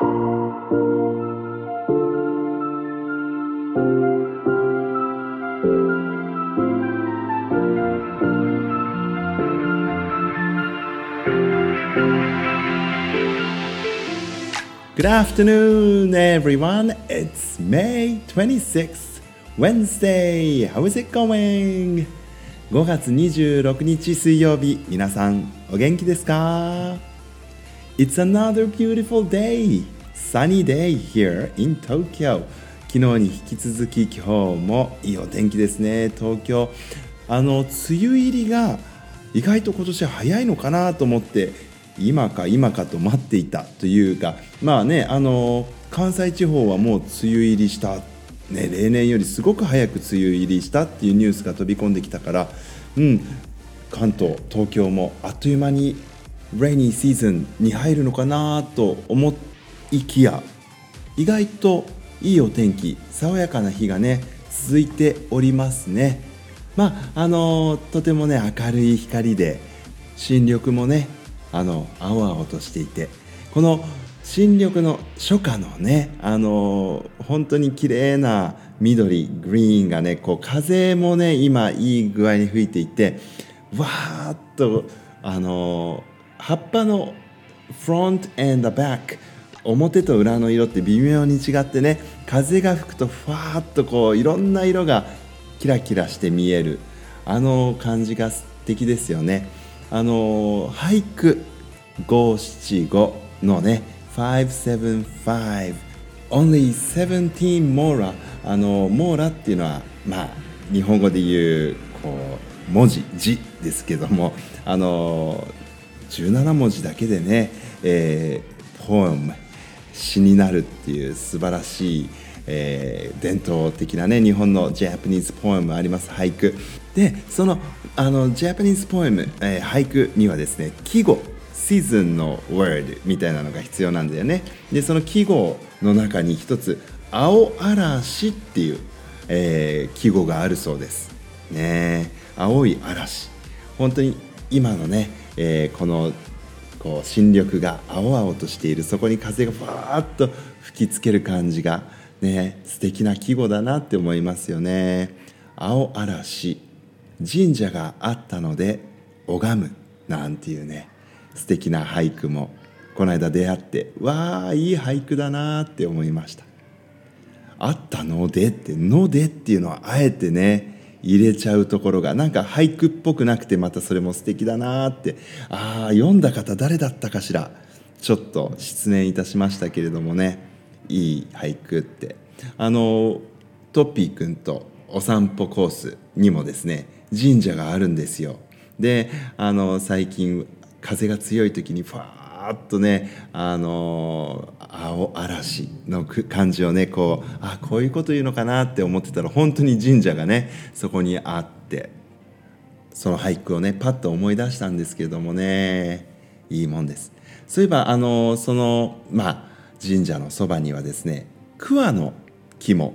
Good afternoon, everyone. It's May 26th, Wednesday. How is it going? 5月26日水曜日、皆さんお元気ですか It's another beautiful day, sunny day here in Tokyo. 昨日に引き続き今日もいいお天気ですね、東京。あの、梅雨入りが意外と今年早いのかなと思って今か今かと待っていたというかまあねあの関西地方はもう梅雨入りした、ね、例年よりすごく早く梅雨入りしたっていうニュースが飛び込んできたから、うん、関東東京もあっという間にレイニーシーズンに入るのかなと思いきや意外といいお天気爽やかな日がね続いておりますね。まああのとてもね明るい光で新緑もねあの青々としていてこの新緑の初夏のねあの本当に綺麗な緑グリーンがねこう風もね今いい具合に吹いていてわーっとあの葉っぱのフロント and the back 表と裏の色って微妙に違ってね風が吹くとふわーっとこういろんな色がキラキラして見えるあの感じが素敵ですよね。あの俳句五七五のね575 only 17 mora あのモーラっていうのはまあ日本語で言うこう文字字ですけどもあの17文字だけでね、えー、ポエム詩になるっていう素晴らしいえー、伝統的なね日本のジャパニーズポエムあります俳句。でそのあのジャパニーズポエム、えー、俳句にはですね季語シーズンの word みたいなのが必要なんだよね。でその季語の中に一つ青嵐っていう、えー、季語があるそうです。ね青い嵐。本当に今のね、えー、このこう新緑が青々としているそこに風がふわーっと吹きつける感じがね素敵な季語だなって思いますよね。青嵐神社があったので拝むなんていうね素敵な俳句もこの間出会ってわあいい俳句だなって思いました。あったのでってのでっていうのはあえてね入れちゃうところがなんか俳句っぽくなくてまたそれも素敵だなって。ああ読んだ方誰だったかしら。ちょっと失念いたしましたけれどもね。いい俳句って。あのトッピーくんとお散歩コースにもですね神社があるんですよ。であの最近風が強い時にファーッとねあの青嵐の感じをねこうあこういうこと言うのかなって思ってたら本当に神社がねそこにあってその俳句をねパッと思い出したんですけれどもねいいもんです。そういえばあのそのまあ神社のそばにはですね桑の木も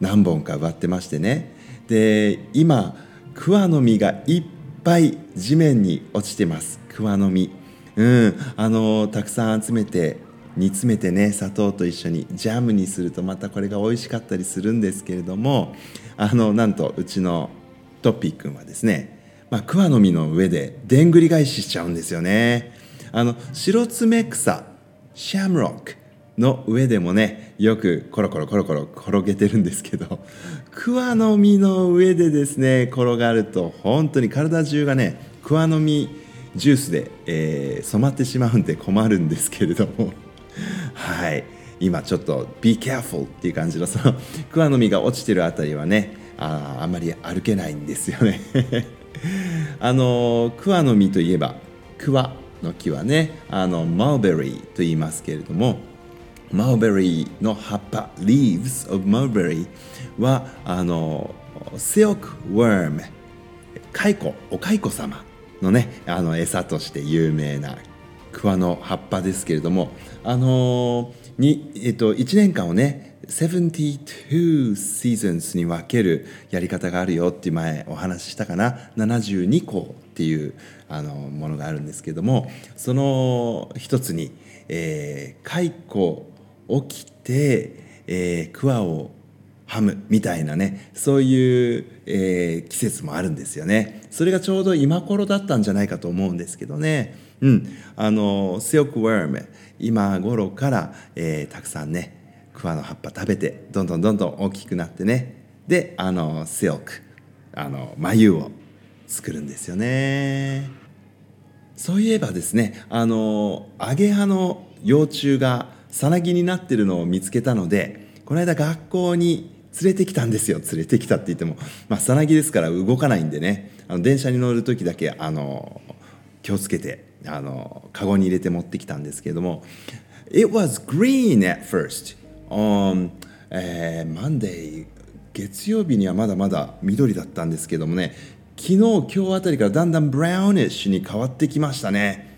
何本か植わってましてね。で今桑の実がいっぱい地面に落ちてます。桑の実。うん。あのたくさん集めて煮詰めてね砂糖と一緒にジャムにするとまたこれが美味しかったりするんですけれどもあのなんとうちのトッピーくんはですね、まあ、桑の実の上ででんぐり返ししちゃうんですよね。あの白爪草シャムロックの上でもねよくコロコロコロコロ転げてるんですけど桑の実の上でですね転がると本当に体中がね桑の実ジュースで、えー、染まってしまうんで困るんですけれども。はい。今ちょっと「be careful」っていう感じのその桑の実が落ちてるあたりはねああんまり歩けないんですよね。あの桑の実といえば桑の木はねあのマルベリーと言いますけれどもマルベリーの葉っぱ leaves of mulberry はあの silk worm 蚕お蚕様のねあの餌として有名な桑の葉っぱですけれどもあのに、えっと、1年間をね72 seasons に分けるやり方があるよって前お話ししたかな。72個っていうあのものがあるんですけどもその一つにえー、蚕起きて、えー、桑をハムみたいなねそういう、えー、季節もあるんですよね。それがちょうど今頃だったんじゃないかと思うんですけどね。うん。あのシルクワーム今頃から、えー、たくさんね桑の葉っぱ食べてどんどんどんどん大きくなってね。であのシルクあの眉を作るんですよね。そういえばですねあのアゲハの幼虫がさなぎになってるのを見つけたのでこの間学校に連れてきたんですよ。連れてきたって言ってもまあさなぎですから動かないんでね。あの電車に乗る時だけあの気をつけてあのカゴに入れて持ってきたんですけれども。It was green at first. On、えー、Monday 月曜日にはまだまだ緑だったんですけどもね。昨日今日あたりからだんだん brownish に変わってきましたね。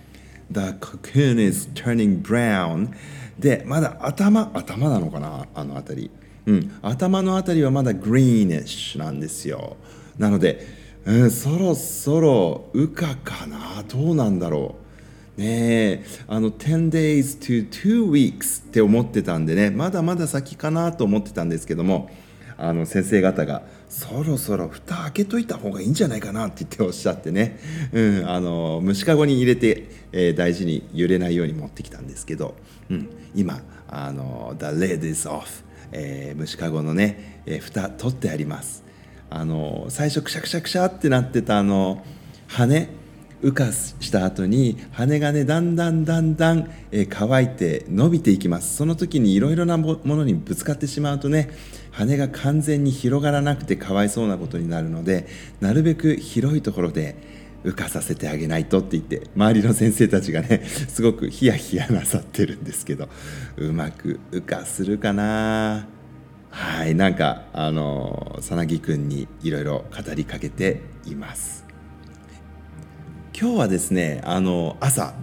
The cocoon is turning brown. でまだ頭頭なのかな？あの辺り。うん、頭の辺りはまだ greenish なんですよ。なので、うん、そろそろ羽化かな。どうなんだろう。ねえ。あの10 days to 2 weeks って思ってたんでね。まだまだ先かなと思ってたんですけどもあの先生方がそろそろ蓋開けといた方がいいんじゃないかなって言っておっしゃってね、うん、あの虫かごに入れて、えー、大事に揺れないように持ってきたんですけど、うん、今あの「The lid is off」えー、虫かごのね、えー、蓋取ってあります。あの最初くしゃくしゃくしゃってなってたあの羽羽化した後に羽がねだんだんだんだん、えー、乾いて伸びていきます。その時にいろいろなものにぶつかってしまうとね羽が完全に広がらなくてかわいそうなことになるのでなるべく広いところで羽化させてあげないとって言って周りの先生たちがね すごくヒヤヒヤなさってるんですけどうまく羽化するかな？はいなんかあの佐々木くんにいろいろ語りかけています。今日はですねあの朝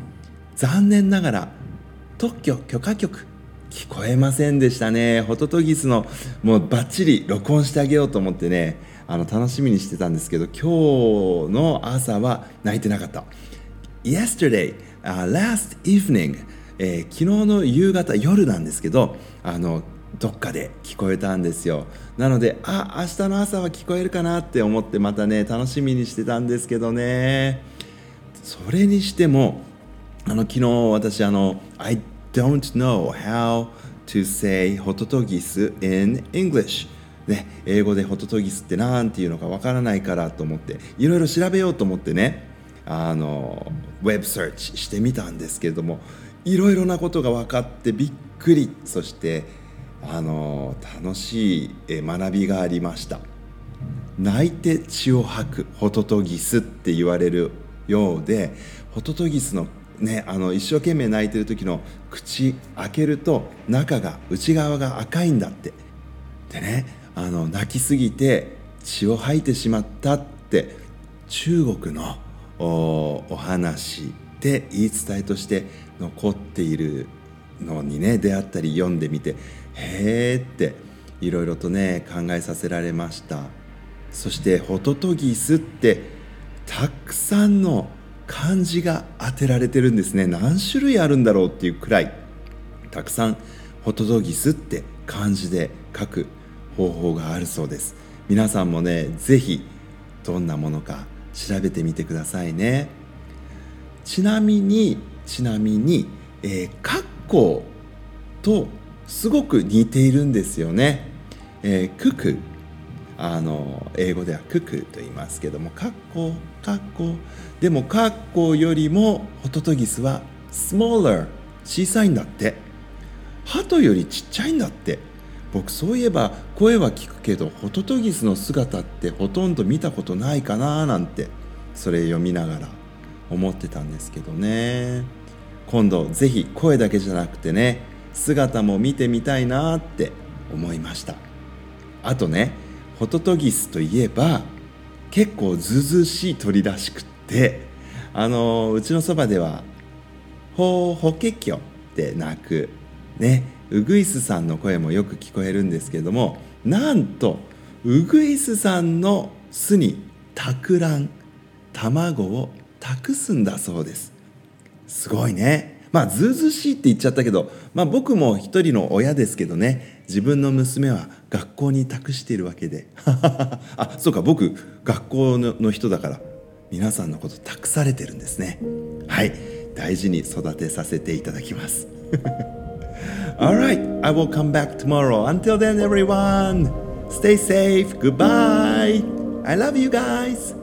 残念ながら特許許可局聞こえませんでしたね。ホトトギスのもうバッチリ録音してあげようと思ってねあの楽しみにしてたんですけど今日の朝は泣いてなかった。Yesterday、uh, last evening、えー、昨日の夕方夜なんですけどあのどっかで聞こえたんですよ。なのであ明日の朝は聞こえるかなって思ってまたね楽しみにしてたんですけどね。それにしてもあの昨日私あの I don't know how to say ホトトギス in English. ね、英語でホトトギスって何ていうのかわからないからと思っていろいろ調べようと思ってねあのウェブサーチしてみたんですけれどもいろいろなことが分かってびっくり。そしてあの楽しい学びがありました。泣いて血を吐くホトトギスって言われるようでホトトギスのね、あの一生懸命泣いてる時の口開けると中が内側が赤いんだって。でねあの泣きすぎて血を吐いてしまったって中国のお話で言い伝えとして残っているのにね出会ったり読んでみてへえっていろいろとね考えさせられました。そしてホトトギスってたくさんの漢字が当てられてるんですね。何種類あるんだろうっていうくらいたくさんホトトギスって漢字で書く方法があるそうです。皆さんもね是非どんなものか調べてみてくださいね。ちなみにちなみに、えー、括弧とすごく似ているんですよね、えー、ククあの英語ではククと言いますけども括弧括弧。でも括弧よりもホトトギスは smaller 小さいんだって。鳩よりちっちゃいんだって。僕そういえば声は聞くけどホトトギスの姿ってほとんど見たことないかななんてそれ読みながら思ってたんですけどね。今度ぜひ声だけじゃなくてね姿も見てみたいなって思いました。あとねホトトギスといえば結構ずうずしい鳥らしくってあのうちのそばでは「ほうほけきょ」って鳴くねウグイスさんの声もよく聞こえるんですけれどもなんとウグイスさんの巣に托卵卵を託すんだそうです。すごいね。まあずうずしいって言っちゃったけど、まあ、僕も一人の親ですけどね。自分の娘は学校に託しているわけで。あそうか僕学校の人だから皆さんのこと託されてるんですね。はい。大事に育てさせていただきます。Alright, I will come back tomorrow. Until then, everyone, stay safe. Goodbye. I love you guys.